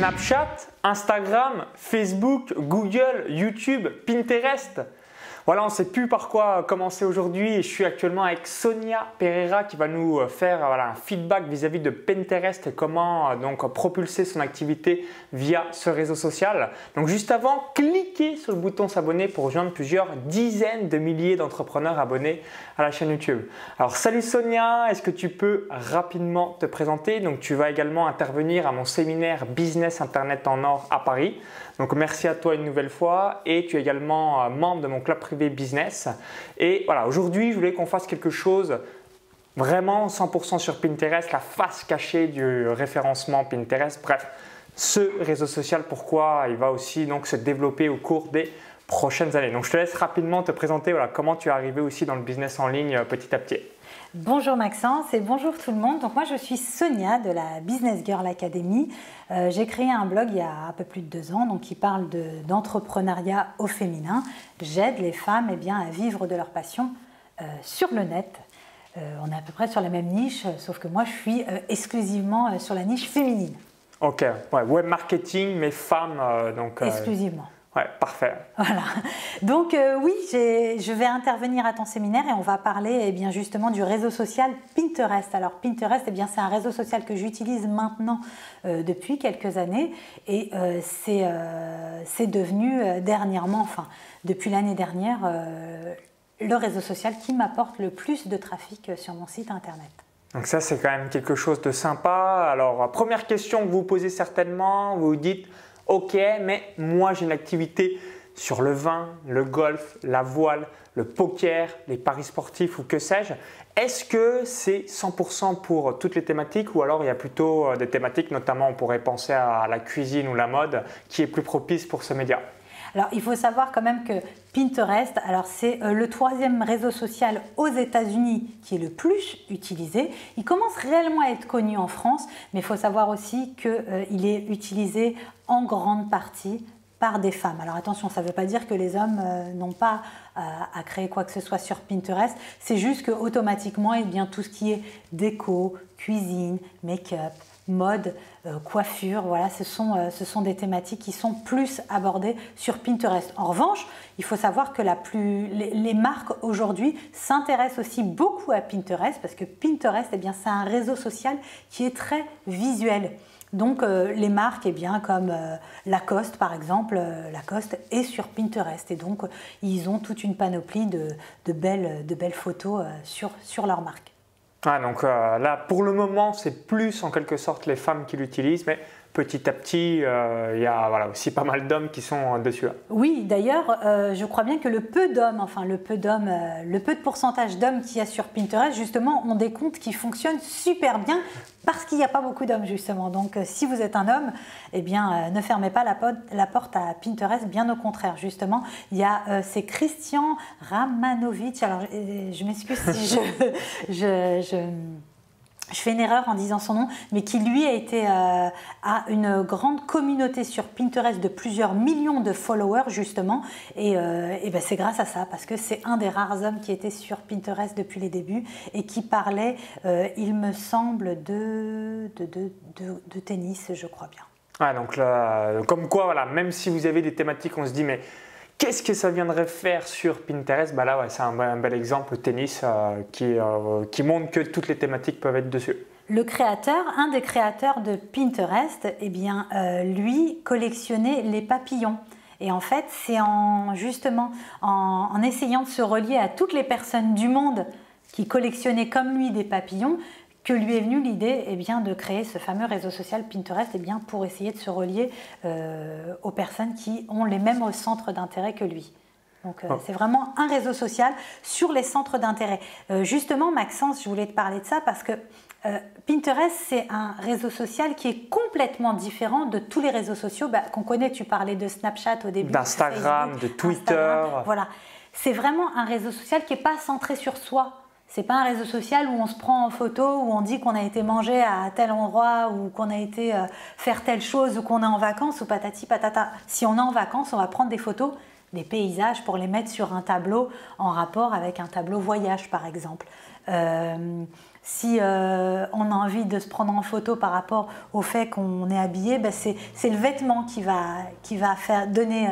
Snapchat, Instagram, Facebook, Google, YouTube, Pinterest. Voilà, on ne sait plus par quoi commencer aujourd'hui je suis actuellement avec Sonia Pereira qui va nous faire un feedback vis-à-vis de Pinterest et comment donc propulser son activité via ce réseau social. Donc juste avant, cliquez sur le bouton s'abonner pour rejoindre plusieurs dizaines de milliers d'entrepreneurs abonnés à la chaîne YouTube. Alors salut Sonia, est-ce que tu peux rapidement te présenter? Donc tu vas également intervenir à mon séminaire Business Internet en or à Paris. Donc merci à toi une nouvelle fois et tu es également euh, membre de mon club privé business. Et voilà, aujourd'hui je voulais qu'on fasse quelque chose vraiment 100% sur Pinterest, la face cachée du référencement Pinterest. Bref, ce réseau social, pourquoi il va aussi donc se développer au cours des prochaines années. Donc je te laisse rapidement te présenter voilà, comment tu es arrivé aussi dans le business en ligne euh, petit à petit. Bonjour Maxence et bonjour tout le monde. Donc moi je suis Sonia de la Business Girl Academy. Euh, j'ai créé un blog il y a un peu plus de deux ans donc qui parle d'entrepreneuriat au féminin. J'aide les femmes eh bien, à vivre de leur passion euh, sur le net. Euh, on est à peu près sur la même niche, sauf que moi je suis exclusivement sur la niche féminine. Ok, web marketing mais femmes donc. Exclusivement. Ouais, parfait. Voilà. Donc euh, oui, je vais intervenir à ton séminaire et on va parler eh bien justement du réseau social Pinterest. Alors Pinterest, eh bien c'est un réseau social que j'utilise maintenant euh, depuis quelques années et euh, c'est devenu dernièrement, enfin depuis l'année dernière, le réseau social qui m'apporte le plus de trafic sur mon site internet. Donc ça c'est quand même quelque chose de sympa. Alors première question que vous posez certainement, vous vous dites Ok, mais moi j'ai une activité sur le vin, le golf, la voile, le poker, les paris sportifs ou que sais-je. Est-ce que c'est 100% pour toutes les thématiques ou alors il y a plutôt euh, des thématiques, notamment on pourrait penser à la cuisine ou la mode, qui est plus propice pour ce média? Alors, il faut savoir quand même que Pinterest, alors c'est euh, le troisième réseau social aux États-Unis qui est le plus utilisé. Il commence réellement à être connu en France, mais il faut savoir aussi qu'il euh, est utilisé en grande partie par des femmes. Alors attention, ça ne veut pas dire que les hommes euh, n'ont pas à créer quoi que ce soit sur Pinterest. C'est juste que automatiquement, eh bien, tout ce qui est déco, cuisine, make-up, mode, euh, coiffure, voilà, ce sont, euh, ce sont des thématiques qui sont plus abordées sur Pinterest. En revanche, il faut savoir que la plus, les, marques aujourd'hui s'intéressent aussi beaucoup à Pinterest parce que Pinterest, eh bien, c'est un réseau social qui est très visuel. Donc euh, les marques, eh bien, comme Lacoste par exemple, Lacoste est sur Pinterest et donc ils ont toute une panoplie de, de, belles, de belles photos sur, sur leur marque. Ah, donc euh, là, pour le moment, c'est plus en quelque sorte les femmes qui l'utilisent, mais petit à petit, euh, il y a aussi pas mal d'hommes qui sont dessus. Oui, d'ailleurs, euh, je crois bien que le peu d'hommes, enfin le peu d'hommes, le peu de pourcentage d'hommes qu'il y a sur Pinterest, justement, ont des comptes qui fonctionnent super bien parce qu'il n'y a pas beaucoup d'hommes, justement. Donc, si vous êtes un homme, eh bien, ne fermez pas la, porte à Pinterest, bien au contraire, justement. Il y a, c'est Christian Ramanovic, alors je m'excuse si je fais une erreur en disant son nom, mais qui lui a été euh, à une grande communauté sur Pinterest de plusieurs millions de followers justement, et, euh, ben c'est grâce à ça parce que c'est un des rares hommes qui était sur Pinterest depuis les débuts et qui parlait, euh, il me semble, de, de, tennis, je crois bien. Ah, donc là, comme quoi, voilà, même si vous avez des thématiques, on se dit mais Qu'est-ce que ça viendrait faire sur Pinterest? Bah Là, c'est un, bel exemple, tennis, euh, qui, euh, qui, montre que toutes les thématiques peuvent être dessus. Le créateur, un des créateurs de Pinterest, eh bien, euh, lui collectionnait les papillons. Et en fait, c'est en justement en, en, essayant de se relier à toutes les personnes du monde qui collectionnaient comme lui des papillons que lui est venue l'idée eh bien, de créer ce fameux réseau social Pinterest eh bien, pour essayer de se relier euh, aux personnes qui ont les mêmes centres d'intérêt que lui. Donc euh, oh. c'est vraiment un réseau social sur les centres d'intérêt. Euh, justement, Maxence, je voulais te parler de ça parce que Pinterest, c'est un réseau social qui est complètement différent de tous les réseaux sociaux bah, qu'on connaît. Tu parlais de Snapchat au début. D'Instagram, de Twitter. voilà. C'est vraiment un réseau social qui n'est pas centré sur soi. C'est pas un réseau social où on se prend en photo, où on dit qu'on a été manger à tel endroit, ou qu'on a été euh, faire telle chose, ou qu'on est en vacances, ou patati patata. Si on est en vacances, on va prendre des photos des paysages pour les mettre sur un tableau en rapport avec un tableau voyage, par exemple. Euh, Si euh, on a envie de se prendre en photo par rapport au fait qu'on est habillé, ben c'est le vêtement qui va, faire donner,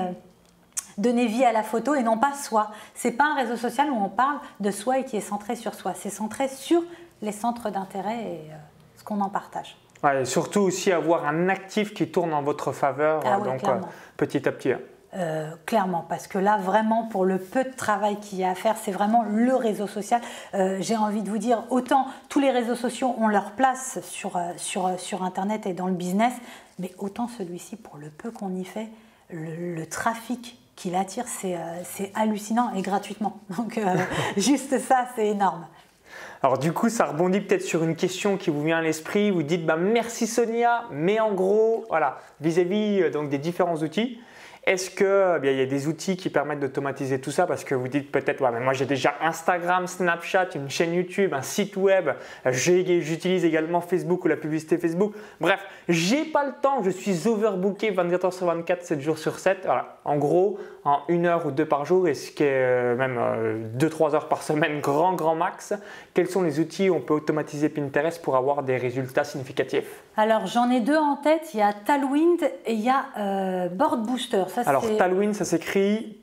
donner vie à la photo et non pas soi. C'est pas un réseau social où on parle de soi et qui est centré sur soi. C'est centré sur les centres d'intérêt et euh, ce qu'on en partage. Ouais, et surtout aussi avoir un actif qui tourne en votre faveur, Ah donc petit à petit. hein. Euh, clairement, parce que là, vraiment, pour le peu de travail qu'il y a à faire, c'est vraiment le réseau social. Euh, J'ai envie de vous dire, autant tous les réseaux sociaux ont leur place sur, euh, sur, euh, sur Internet et dans le business, mais autant celui-ci, pour le peu qu'on y fait, le, le trafic qu'il attire, c'est c'est hallucinant et gratuitement. Donc, euh, juste ça, c'est énorme. Alors du coup, ça rebondit peut-être sur une question qui vous vient à l'esprit. Vous dites, bah, merci Sonia, mais en gros, voilà, vis-à-vis euh, donc des différents outils, est-ce que eh il y a des outils qui permettent d'automatiser tout ça? Parce que vous dites peut-être, ouais, mais moi j'ai déjà Instagram, Snapchat, une chaîne YouTube, un site web, j'utilise également Facebook ou la publicité Facebook. Bref, j'ai pas le temps, je suis overbooké 24 heures sur 24, 7 jours sur 7. Voilà. En gros, en une heure ou deux par jour, et ce qui est euh, même 2-3 heures par semaine, grand, grand max, quels sont les outils où on peut automatiser Pinterest pour avoir des résultats significatifs? Alors, j'en ai deux en tête. Il y a Tailwind et il y a euh, Board Booster. Ça, Alors, c'est Tailwind, ça s'écrit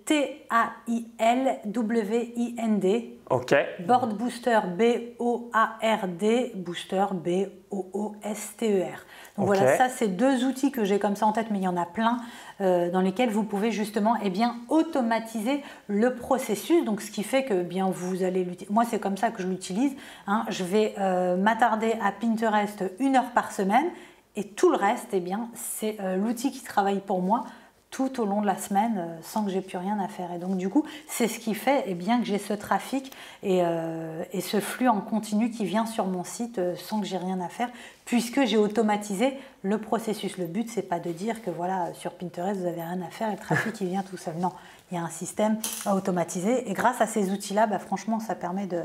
T-A-I-L-W-I-N-D. OK. Board Booster, B-O-A-R-D, Booster, B-O-O-S-T-E-R. Donc voilà, ça c'est deux outils que j'ai comme ça en tête, mais il y en a plein euh, dans lesquels vous pouvez justement eh bien, automatiser le processus. Donc ce qui fait que eh bien vous allez l'utiliser. Moi c'est comme ça que je l'utilise. hein. Je vais euh, m'attarder à Pinterest une heure par semaine et tout le reste, eh bien c'est euh, l'outil qui travaille pour moi tout au long de la semaine euh, sans que j'ai plus rien à faire. Et donc du coup, c'est ce qui fait eh bien, que j'ai ce trafic et, euh, et ce flux en continu qui vient sur mon site euh, sans que j'ai rien à faire, puisque j'ai automatisé le processus. Le but, c'est pas de dire que voilà, sur Pinterest, vous avez rien à faire et le trafic il vient tout seul. Non, il y a un système à automatiser et grâce à ces outils-là, bah, franchement, ça permet de,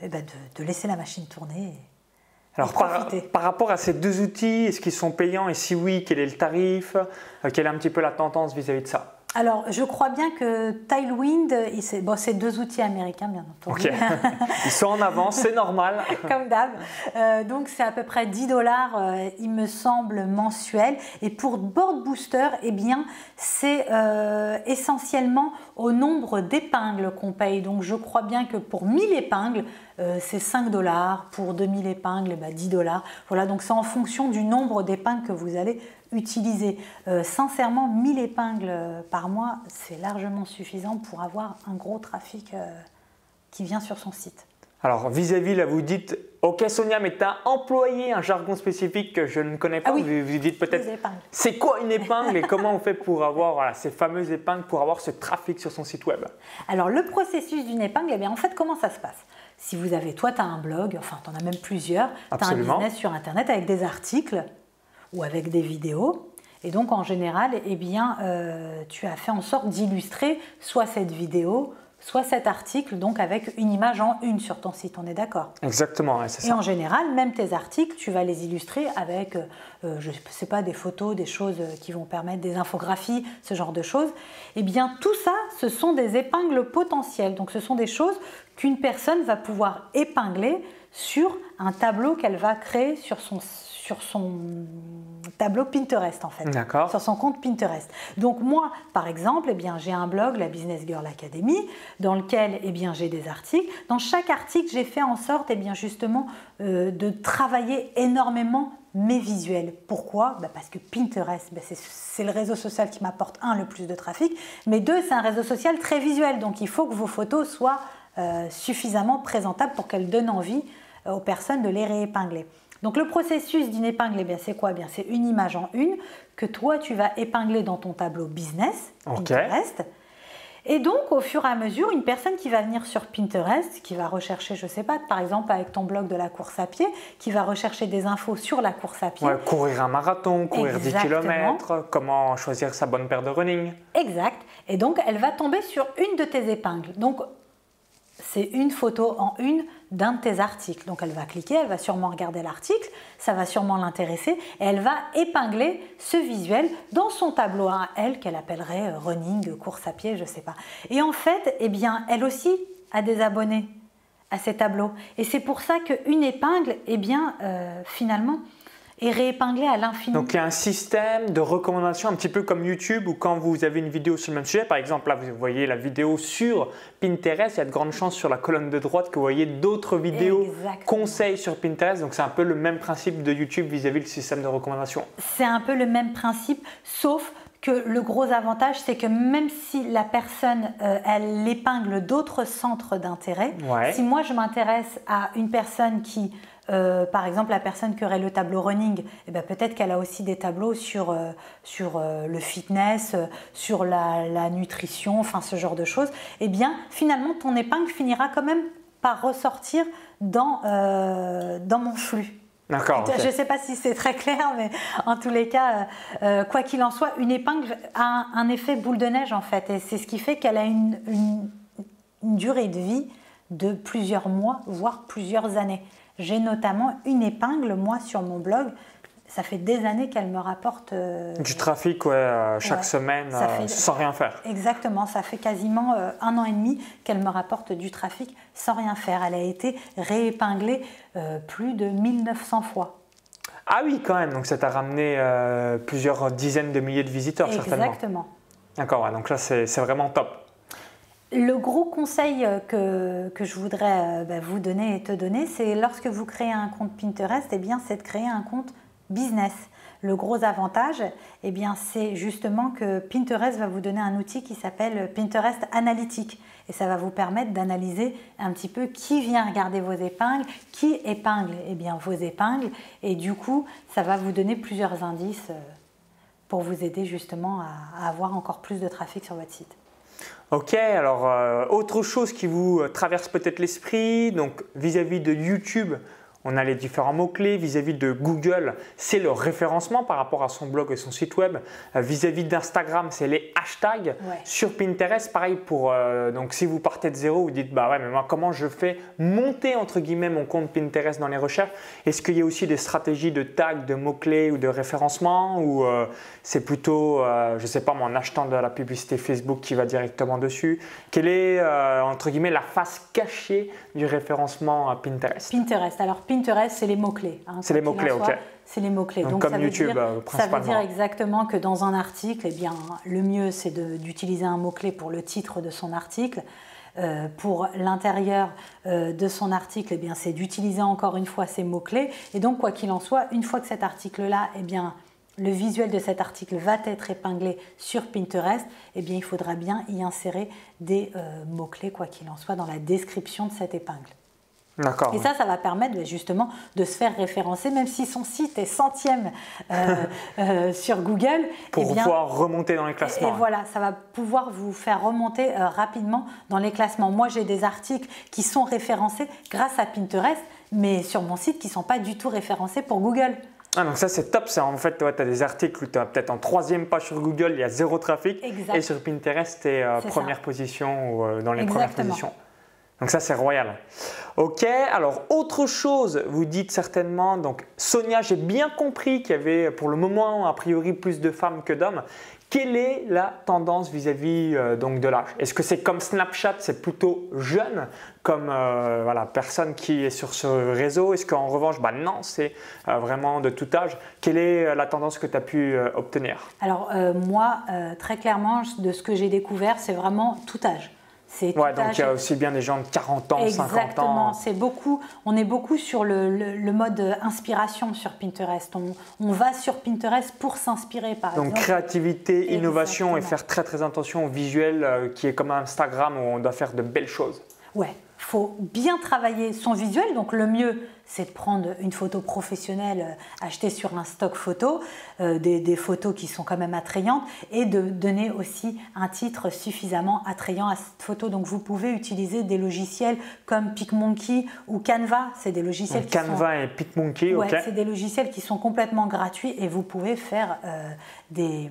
eh ben, laisser la machine tourner. Alors, par, rapport à ces deux outils, est-ce qu'ils sont payants? Et si oui, quel est le tarif? Euh, Quelle est un petit peu la tendance vis-à-vis de ça? Alors, je crois bien que Tailwind, il- c'est bon, deux outils américains, bien entendu. Ils sont en avance, c'est normal. Comme d'hab. Euh, donc c'est à peu près 10 dollars, euh, il me semble, mensuel. Et pour Board Booster, eh bien, c'est euh, essentiellement au nombre d'épingles qu'on paye. Donc je crois bien que pour 1000 épingles, c'est 5 dollars. Pour 2000 épingles, eh ben, 10 dollars. Voilà, donc c'est en fonction du nombre d'épingles que vous allez utiliser. Euh, sincèrement, 1000 épingles euh, par mois, c'est largement suffisant pour avoir un gros trafic euh, qui vient sur son site. Alors, vis-à-vis, là, vous dites Ok, Sonia, mais tu as employé un jargon spécifique que je ne connais pas. Ah oui. Vous vous dites peut-être. C'est quoi une épingle et comment on fait pour avoir voilà, ces fameuses épingles pour avoir ce trafic sur son site web? Alors le processus d'une épingle, eh bien en fait comment ça se passe? Si vous avez, toi tu as un blog, enfin tu en as même plusieurs, tu as un business sur internet avec des articles ou avec des vidéos. Et donc en général, eh bien euh, tu as fait en sorte d'illustrer soit cette vidéo, soit cet article, donc avec une image en une sur ton site, on est d'accord? Exactement, ouais, c'est et ça. en général, même tes articles, tu vas les illustrer avec, euh, euh, je ne sais pas, des photos, des choses qui vont permettre des infographies, ce genre de choses. Eh bien, tout ça, ce sont des épingles potentielles. Donc, ce sont des choses qu'une personne va pouvoir épingler sur un tableau qu'elle va créer sur son, sur son tableau Pinterest, en fait sur son compte Pinterest. Donc moi, par exemple, eh bien, j'ai un blog, la Business Girl Academy, dans lequel eh bien, j'ai des articles. Dans chaque article, j'ai fait en sorte eh bien, justement euh, de travailler énormément mes visuels. Pourquoi? Bah, Parce que Pinterest, bah, c'est- c'est le réseau social qui m'apporte, un, le plus de trafic, mais deux, c'est un réseau social très visuel. Donc il faut que vos photos soient euh, suffisamment présentables pour qu'elles donnent envie euh, aux personnes de les réépingler. Donc le processus d'une épingle, eh bien, c'est quoi? Eh bien, C'est une image en une que toi, tu vas épingler dans ton tableau business. Pinterest. Et donc, au fur et à mesure, une personne qui va venir sur Pinterest, qui va rechercher, je sais pas, par exemple avec ton blog de la course à pied, qui va rechercher des infos sur la course à pied, Ouais, courir un marathon, courir 10 Exactement. km, comment choisir sa bonne paire de running. Exact. Et donc, elle va tomber sur une de tes épingles. Donc, c'est une photo en une d'un de tes articles. Donc, elle va cliquer, elle va sûrement regarder l'article, ça va sûrement l'intéresser, et elle va épingler ce visuel dans son tableau à elle, qu'elle appellerait euh, running, course à pied, je sais pas. Et en fait, eh bien, elle aussi a des abonnés. à ces tableaux. Et c'est pour ça qu'une épingle, eh bien, euh, finalement, est réépinglée à l'infini. Donc il y a un système de recommandation un petit peu comme YouTube où quand vous avez une vidéo sur le même sujet, par exemple là vous voyez la vidéo sur Pinterest, il y a de grandes chances sur la colonne de droite que vous voyez d'autres vidéos conseils sur Pinterest. Donc c'est un peu le même principe de YouTube vis-à-vis du système de recommandation. C'est un peu le même principe, sauf que le gros avantage, c'est que même si la personne, euh, elle épingle d'autres centres d'intérêt, si moi je m'intéresse à une personne qui, euh, par exemple la personne qui aurait le tableau running, eh ben, peut-être qu'elle a aussi des tableaux sur, euh, sur le fitness, sur la, nutrition, enfin ce genre de choses, eh bien finalement ton épingle finira quand même par ressortir dans, dans mon flux. Je ne sais pas si c'est très clair, mais en tous les cas, euh, euh, quoi qu'il en soit, une épingle a un, effet boule de neige en fait. Et c'est ce qui fait qu'elle a une, une, durée de vie de plusieurs mois, voire plusieurs années. J'ai notamment une épingle, moi, sur mon blog, ça fait des années qu'elle me rapporte. Euh, du trafic, ouais, euh, chaque semaine, euh, sans rien faire. Exactement, ça fait quasiment un an et demi qu'elle me rapporte du trafic sans rien faire. Elle a été réépinglée plus de 1900 fois. Ah oui, quand même, donc ça t'a ramené plusieurs dizaines de milliers de visiteurs, certainement. Exactement. D'accord, donc là, c'est vraiment top. Le gros conseil que, que je voudrais bah, vous donner et te donner, c'est lorsque vous créez un compte Pinterest, eh bien, c'est de créer un compte business. Le gros avantage, eh bien, c'est justement que Pinterest va vous donner un outil qui s'appelle Pinterest Analytique. Et ça va vous permettre d'analyser un petit peu qui vient regarder vos épingles, qui épingle eh bien, vos épingles. Et du coup, ça va vous donner plusieurs indices euh, pour vous aider justement à, avoir encore plus de trafic sur votre site. Ok, alors euh, autre chose qui vous traverse peut-être l'esprit, donc vis à -vis de YouTube, on a les différents mots-clés vis-à-vis de Google, c'est le référencement par rapport à son blog et son site web. Euh, vis-à-vis d'Instagram, c'est les hashtags. Sur Pinterest, pareil pour euh, donc si vous partez de zéro, vous dites bah ouais mais moi comment je fais monter entre guillemets mon compte Pinterest dans les recherches? Est-ce qu'il y a aussi des stratégies de tags, de mots-clés ou de référencement? Ou euh, c'est plutôt je sais pas moi en achetant de la publicité Facebook qui va directement dessus? Quelle est entre guillemets la face cachée du référencement à Pinterest? Pinterest. Alors Pinterest, c'est les mots-clés. Hein, c'est les mots-clés, ok. C'est les mots-clés. Donc, comme ça YouTube, veut dire, euh, Ça veut dire exactement que dans un article, eh bien, le mieux, c'est d'utiliser un mot-clé pour le titre de son article. Euh, pour l'intérieur euh, de son article, eh bien, c'est d'utiliser encore une fois ces mots-clés. Et donc, quoi qu'il en soit, une fois que cet article-là, eh bien, le visuel de cet article va être épinglé sur Pinterest, eh bien, il faudra bien y insérer des mots-clés, quoi qu'il en soit, dans la description de cette épingle. Et ça, ça va permettre bah, justement de se faire référencer, même si son site est centième euh, euh, sur Google. Pour eh pouvoir remonter dans les classements. Et, voilà, ça va pouvoir vous faire remonter euh, rapidement dans les classements. Moi, j'ai des articles qui sont référencés grâce à Pinterest, mais sur mon site qui ne sont pas du tout référencés pour Google. Ah, donc ça c'est top, c'est en fait tu as des articles où tu as peut-être en troisième page sur Google, il y a zéro trafic, et sur Pinterest tu es première position ou dans les premières positions. Donc ça, c'est royal. Ok, alors autre chose, vous dites certainement, donc Sonia, j'ai bien compris qu'il y avait pour le moment a priori plus de femmes que d'hommes. Quelle est la tendance vis-à-vis euh, donc de l'âge? Est-ce que c'est comme Snapchat, c'est plutôt jeune comme euh, voilà, personne qui est sur ce réseau? Est-ce qu'en revanche, bah non, c'est euh, vraiment de tout âge? Quelle est la tendance que tu as pu obtenir? Alors moi, très clairement, de ce que j'ai découvert, c'est vraiment tout âge. Ouais, donc il y a aussi bien des gens de 40 ans, 50 ans. Exactement, c'est beaucoup. On est beaucoup sur le, mode inspiration sur Pinterest. On, va sur Pinterest pour s'inspirer, par exemple. Donc créativité, innovation et faire très très attention au visuel euh, qui est comme Instagram où on doit faire de belles choses. Ouais, faut bien travailler son visuel. Donc le mieux, c'est de prendre une photo professionnelle euh, achetée sur un stock photo, euh, des, photos qui sont quand même attrayantes, et de donner aussi un titre suffisamment attrayant à cette photo. Donc vous pouvez utiliser des logiciels comme PicMonkey ou Canva. C'est des logiciels qui Canva et PicMonkey, ouais, c'est des logiciels qui sont complètement gratuits et vous pouvez faire euh, des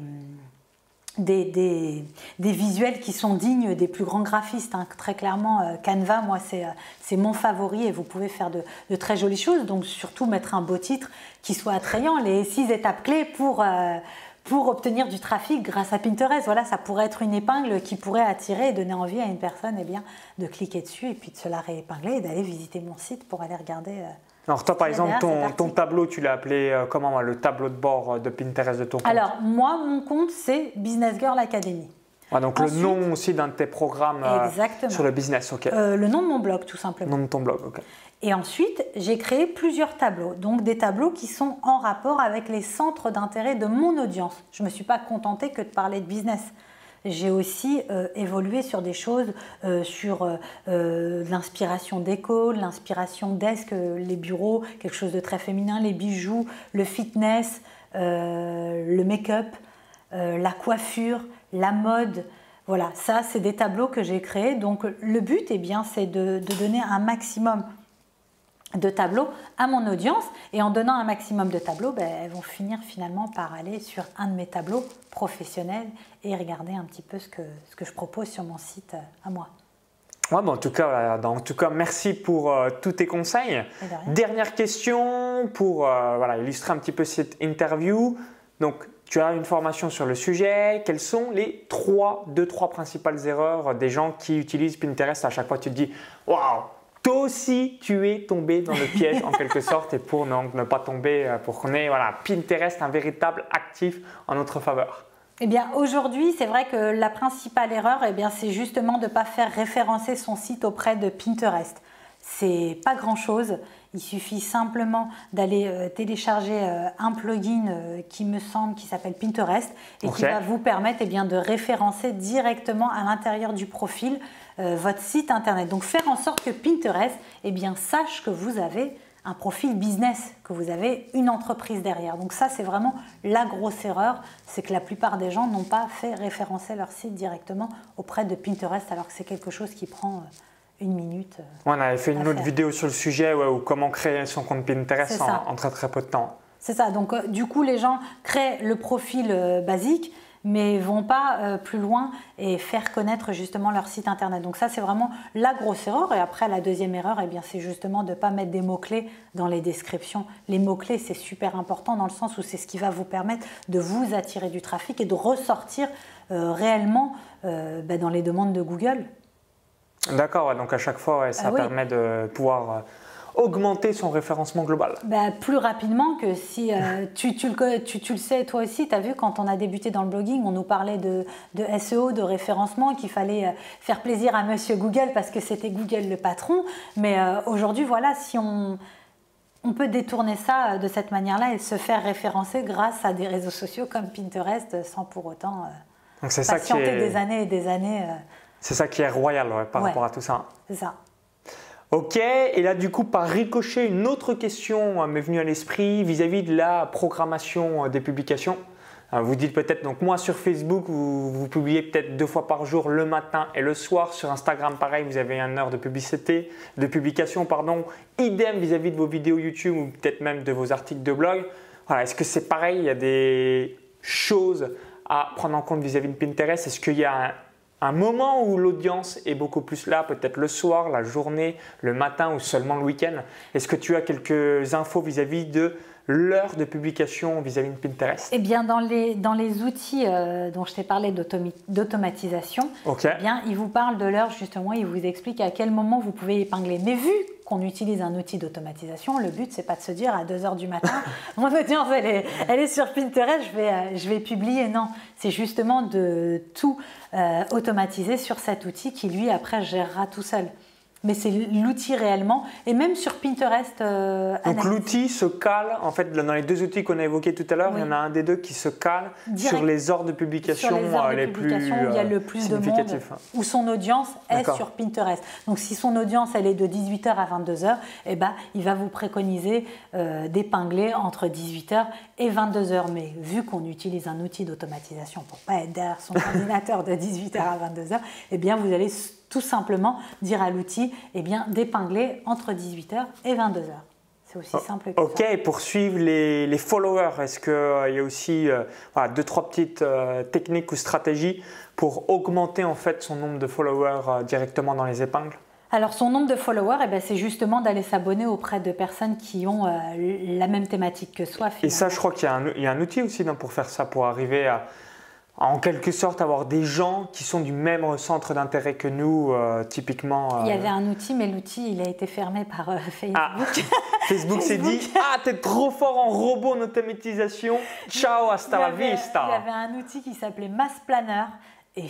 des, visuels qui sont dignes des plus grands graphistes. Hein. Très clairement, euh, Canva, moi, euh, c'est mon favori et vous pouvez faire de, très jolies choses. Donc, surtout mettre un beau titre qui soit attrayant. Les six étapes clés pour, euh, pour obtenir du trafic grâce à Pinterest. Voilà, ça pourrait être une épingle qui pourrait attirer et donner envie à une personne eh bien, de cliquer dessus et puis de se la réépingler et d'aller visiter mon site pour aller regarder. Alors toi, par exemple, ton, ton, tableau, tu l'as appelé euh, comment Le tableau de bord euh, de Pinterest de ton compte Alors, moi, mon compte, c'est Business Girl Academy. Ah, donc le nom aussi d'un de tes programmes sur le business, ok. le nom de mon blog, tout simplement. Le nom de ton blog, ok. Et ensuite, j'ai créé plusieurs tableaux, donc des tableaux qui sont en rapport avec les centres d'intérêt de mon audience. Je ne me suis pas contentée que de parler de business. J'ai aussi euh, évolué sur des choses, euh, sur euh, l'inspiration déco, l'inspiration desk, les bureaux, quelque chose de très féminin, les bijoux, le fitness, le make-up, la coiffure, la mode. Voilà, ça, c'est des tableaux que j'ai créés. Donc, le but, eh bien, c'est de, de donner un maximum de tableaux à mon audience et en donnant un maximum de tableaux, ben, elles vont finir finalement par aller sur un de mes tableaux professionnels et regarder un petit peu ce que, ce que je propose sur mon site euh, à moi. Ouais, en, tout cas, en tout cas, merci pour euh, tous tes conseils. Dernière question pour euh, voilà, illustrer un petit peu cette interview. Donc, tu as une formation sur le sujet. Quelles sont les trois, deux, trois principales erreurs des gens qui utilisent Pinterest? À chaque fois Tu te dis, waouh, toi aussi, tu es tombé dans le piège en quelque sorte et pour ne pas tomber, euh, pour qu'on ait voilà, Pinterest un véritable actif en notre faveur. Eh bien, aujourd'hui, c'est vrai que la principale erreur, eh bien, c'est justement de ne pas faire référencer son site auprès de Pinterest. C'est pas grand-chose. Il suffit simplement d'aller euh, télécharger euh, un plugin qui me semble qui s'appelle Pinterest et qui va vous permettre eh bien, de référencer directement à l'intérieur du profil euh, votre site internet. Donc faire en sorte que Pinterest eh bien, sache que vous avez un profil business, que vous avez une entreprise derrière. Donc ça, c'est vraiment la grosse erreur, c'est que la plupart des gens n'ont pas fait référencer leur site directement auprès de Pinterest, alors que c'est quelque chose qui prend euh, une minute. Euh, on avait fait une autre vidéo sur le sujet, ou comment créer son compte Pinterest en, très très peu de temps. C'est ça, donc du coup, les gens créent le profil basique, mais vont pas euh, plus loin et faire connaître justement leur site internet. Donc ça, c'est vraiment la grosse erreur. Et après, la deuxième erreur, eh bien, c'est justement de ne pas mettre des mots-clés dans les descriptions. Les mots-clés, c'est super important dans le sens où c'est ce qui va vous permettre de vous attirer du trafic et de ressortir euh, réellement euh, ben, dans les demandes de Google. D'accord, donc à chaque fois, ça ah permet de pouvoir augmenter son référencement global bah, Plus rapidement que si euh, tu, tu, le, tu, tu, le, sais, toi aussi, tu as vu quand on a débuté dans le blogging, on nous parlait de, de SEO, de référencement, qu'il fallait euh, faire plaisir à monsieur Google parce que c'était Google le patron. Mais euh, aujourd'hui, voilà, si on, on peut détourner ça de cette manière-là et se faire référencer grâce à des réseaux sociaux comme Pinterest sans pour autant patienter ça qui est... des années et des années. C'est ça qui est royal par rapport à tout ça. C'est ça. Ok, et là du coup par ricochet, une autre question euh, m'est venue à l'esprit vis-à-vis de la programmation euh, des publications. Euh, vous dites peut-être, donc moi sur Facebook, vous, publiez peut-être deux fois par jour le matin et le soir. Sur Instagram, pareil, vous avez une heure de publicité, de publication, pardon. Idem vis-à-vis de vos vidéos YouTube ou peut-être même de vos articles de blog. Voilà, est-ce que c'est pareil? Il y a des choses à prendre en compte vis-à-vis de Pinterest? Est-ce qu'il y a un, moment où l'audience est beaucoup plus là, peut-être le soir, la journée, le matin ou seulement le week-end. Est-ce que tu as quelques infos vis-à-vis de l'heure de publication vis-à-vis de Pinterest? Eh bien, dans les, dans les outils euh, dont je t'ai parlé d'automatisation, eh bien, il vous parle de l'heure justement, il vous explique à quel moment vous pouvez épingler. Mais vu qu'on utilise un outil d'automatisation, le but, c'est pas de se dire à 2h du matin, mon audience, elle est, sur Pinterest, je vais, euh, je vais publier. Non, c'est justement de tout euh, automatiser sur cet outil qui, lui, après, gérera tout seul mais c'est l'outil réellement. Et même sur Pinterest. Euh, Donc l'outil se cale, en fait, dans les deux outils qu'on a évoqués tout à l'heure, il y en a un des deux qui se cale sur les ordres de publication les, plus où il y a le plus de monde, où son audience est sur Pinterest. Donc si son audience elle est de 18h à 22h, eh ben, il va vous préconiser euh, d'épingler entre 18h et 22h. Mais vu qu'on utilise un outil d'automatisation pour pas être derrière son ordinateur de 18h à 22h, eh bien vous allez tout simplement dire à l'outil eh bien, d'épingler entre 18h et 22h. C'est aussi oh, simple que ça. Ok, pour suivre les, les followers, est-ce qu'il euh, y a aussi euh, deux, trois petites euh, techniques ou stratégies pour augmenter en fait son nombre de followers directement dans les épingles? Alors son nombre de followers, eh ben, c'est justement d'aller s'abonner auprès de personnes qui ont euh, la même thématique que soi. Et ça, je crois qu'il y, a un outil aussi pour faire ça, pour arriver à, en quelque sorte avoir des gens qui sont du même centre d'intérêt que nous, euh, typiquement. Il y avait un outil, mais l'outil, il a été fermé par Facebook. Ah, Facebook s'est dit Ah, t'es trop fort en robot en automatisation. Ciao, hasta la vista. Il y avait un outil qui s'appelait Mass Planner.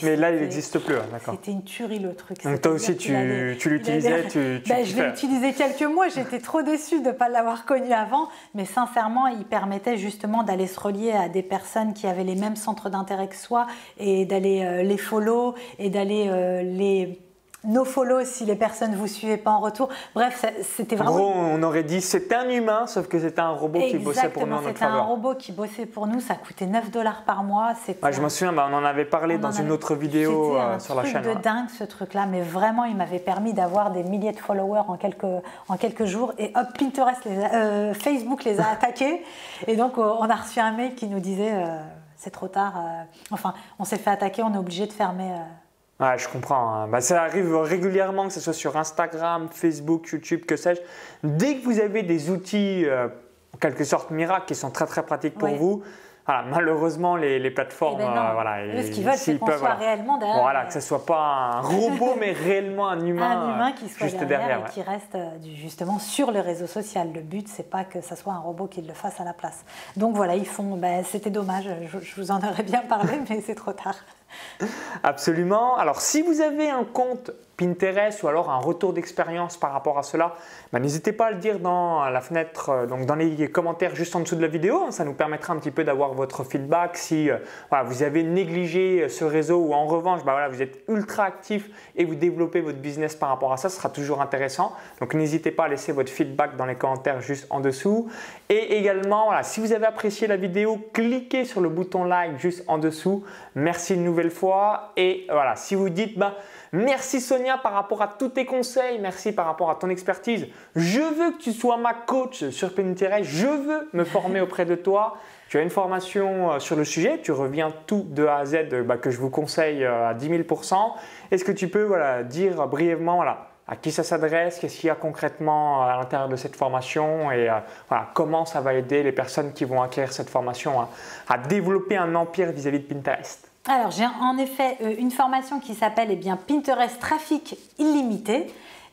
Mais là, il n'existe plus, hein, d'accord. C'était une tuerie le truc. Donc toi aussi, tu, l'utilisais tu, ben, Je l'ai utilisé quelques mois, j'étais trop déçue de ne pas l'avoir connu avant, mais sincèrement, il permettait justement d'aller se relier à des personnes qui avaient les mêmes centres d'intérêt que soi et d'aller euh, les follow et d'aller euh, les no follow si les personnes ne vous suivaient pas en retour. Bref, c'était vraiment. En gros, on aurait dit c'était un humain, sauf que c'était un robot qui bossait pour nous en C'était un robot qui bossait pour nous, ça coûtait 9 dollars par mois. je me souviens, bah, on en avait parlé dans une autre vidéo euh, sur la chaîne. C'était de dingue ce truc-là, mais vraiment, il m'avait permis d'avoir des milliers de followers en quelques, en quelques jours. Et hop, Pinterest, les euh, Facebook les a attaqués. et donc, euh, on a reçu un mail qui nous disait c'est trop tard. enfin, on s'est fait attaquer, on est obligé de fermer. Ouais, je comprends. Hein. Bah, ça arrive régulièrement, que ce soit sur Instagram, Facebook, YouTube, que sais-je. Dès que vous avez des outils, euh, en quelque sorte miracles, qui sont très très pratiques pour vous, malheureusement, les, plateformes, eh ben euh, voilà, ce qu'ils veulent, c'est qu'on soit voilà. réellement derrière. Voilà, que ce soit pas un robot, mais réellement un humain, un humain qui soit juste derrière, et qui reste euh, justement sur le réseau social. Le but, c'est pas que ce soit un robot qui le fasse à la place. Donc voilà, ils font. Ben, C'était dommage. Je, je, vous en aurais bien parlé, mais c'est trop tard. Absolument. Alors, si vous avez un compte Pinterest ou alors un retour d'expérience par rapport à cela, bah, n'hésitez pas à le dire dans la fenêtre, euh, donc dans les commentaires juste en dessous de la vidéo. Ça nous permettra un petit peu d'avoir votre feedback. Si euh, vous avez négligé euh, ce réseau ou en revanche, bah, voilà, vous êtes ultra actif et vous développez votre business par rapport à ça, ce sera toujours intéressant. Donc n'hésitez pas à laisser votre feedback dans les commentaires juste en dessous. Et également, voilà, si vous avez apprécié la vidéo, cliquez sur le bouton like juste en dessous. Merci une nouvelle fois. Et voilà, si vous dites, bah, Merci Sonia par rapport à tous tes conseils, merci par rapport à ton expertise. Je veux que tu sois ma coach sur Pinterest, je veux me former auprès de toi. Tu as une formation euh, sur le sujet, tu reviens tout de A à Z euh, bah, que je vous conseille euh, à 10 000% Est-ce que tu peux dire brièvement voilà, à qui ça s'adresse, qu'est-ce qu'il y a concrètement à l'intérieur de cette formation et voilà, comment ça va aider les personnes qui vont acquérir cette formation à développer un empire vis à -vis de Pinterest? Alors, j'ai en effet euh, une formation qui s'appelle eh Pinterest Trafic Illimité.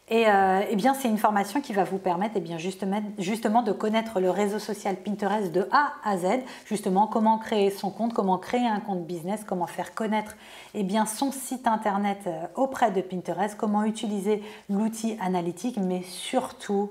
Et euh, eh c'est une formation qui va vous permettre eh bien, justement, de connaître le réseau social Pinterest de A à Z, justement comment créer son compte, comment créer un compte business, comment faire connaître son site internet euh, auprès de Pinterest, comment utiliser l'outil analytique, mais surtout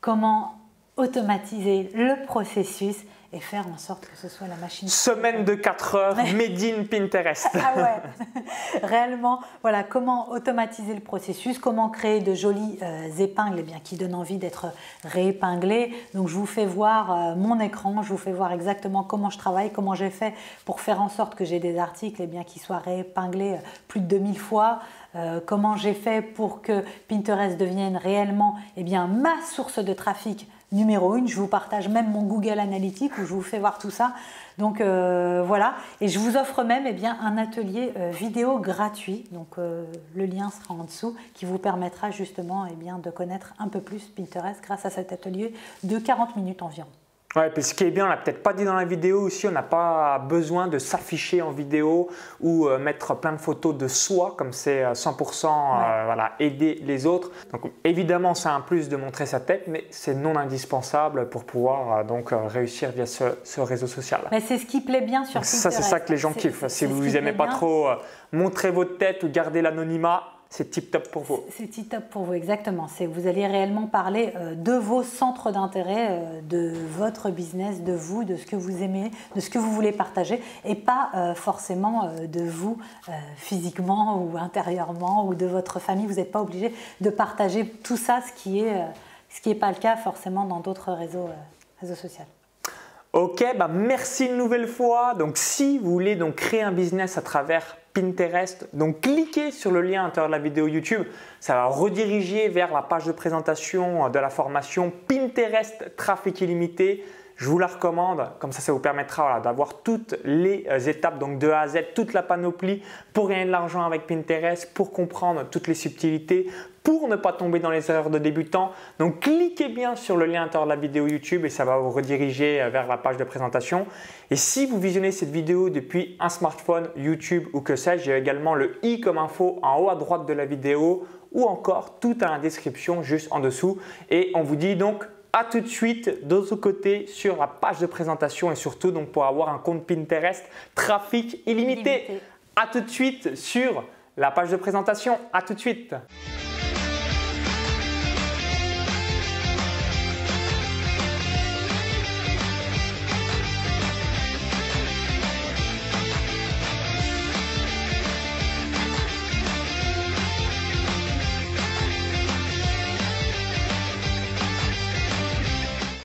comment automatiser le processus et faire en sorte que ce soit la machine. Semaine de 4 heures, made in Pinterest. ah ouais, réellement, voilà, comment automatiser le processus, comment créer de jolies euh, épingles eh bien, qui donnent envie d'être réépinglées. Donc je vous fais voir euh, mon écran, je vous fais voir exactement comment je travaille, comment j'ai fait pour faire en sorte que j'ai des articles eh bien, qui soient réépinglés euh, plus de 2000 fois. comment j'ai fait pour que Pinterest devienne réellement eh bien, ma source de trafic numéro une. Je vous partage même mon Google Analytics où je vous fais voir tout ça. Donc euh, voilà, et je vous offre même eh bien, un atelier euh, vidéo gratuit. Donc euh, le lien sera en dessous qui vous permettra justement eh de connaître un peu plus Pinterest grâce à cet atelier de 40 minutes environ. Ouais, puis ce qui est bien, on l'a peut-être pas dit dans la vidéo aussi, on n'a pas besoin de s'afficher en vidéo ou euh, mettre plein de photos de soi, comme c'est 100% euh, euh, voilà, aider les autres. Donc évidemment, c'est un plus de montrer sa tête, mais c'est non indispensable pour pouvoir donc réussir via ce, réseau social. Mais c'est ce qui plaît bien sur Pinterest. Ça, c'est ça que les gens kiffent. Si vous n'aimez pas trop montrer votre tête ou garder l'anonymat, c'est tip top pour vous. C'est tip top pour vous, exactement. Vous allez réellement parler euh, de vos centres d'intérêt, euh, de votre business, de vous, de ce que vous aimez, de ce que vous voulez partager, et pas euh, forcément de vous physiquement ou intérieurement ou de votre famille. Vous n'êtes pas obligé de partager tout ça, ce qui n'est pas le cas forcément dans d'autres réseaux sociaux. Ok, bah merci une nouvelle fois. Donc si vous voulez donc créer un business à travers Pinterest. Donc cliquez sur le lien à l'intérieur de la vidéo YouTube, ça va rediriger vers la page de présentation de la formation Pinterest Trafic illimité. Je vous la recommande, comme ça, ça vous permettra d'avoir toutes les euh, étapes, donc de A à Z, toute la panoplie pour gagner de l'argent avec Pinterest, pour comprendre toutes les subtilités, pour ne pas tomber dans les erreurs de débutants. Donc cliquez bien sur le lien à l'intérieur de la vidéo YouTube et ça va vous rediriger euh, vers la page de présentation. Et si vous visionnez cette vidéo depuis un smartphone, YouTube ou que sais-je, j'ai également le i comme info en haut à droite de la vidéo ou encore tout à la description juste en dessous. Et on vous dit donc à tout de suite de ce côté sur la page de présentation et surtout donc pour avoir un compte Pinterest trafic illimité. illimité. À tout de suite sur la page de présentation. À tout de suite.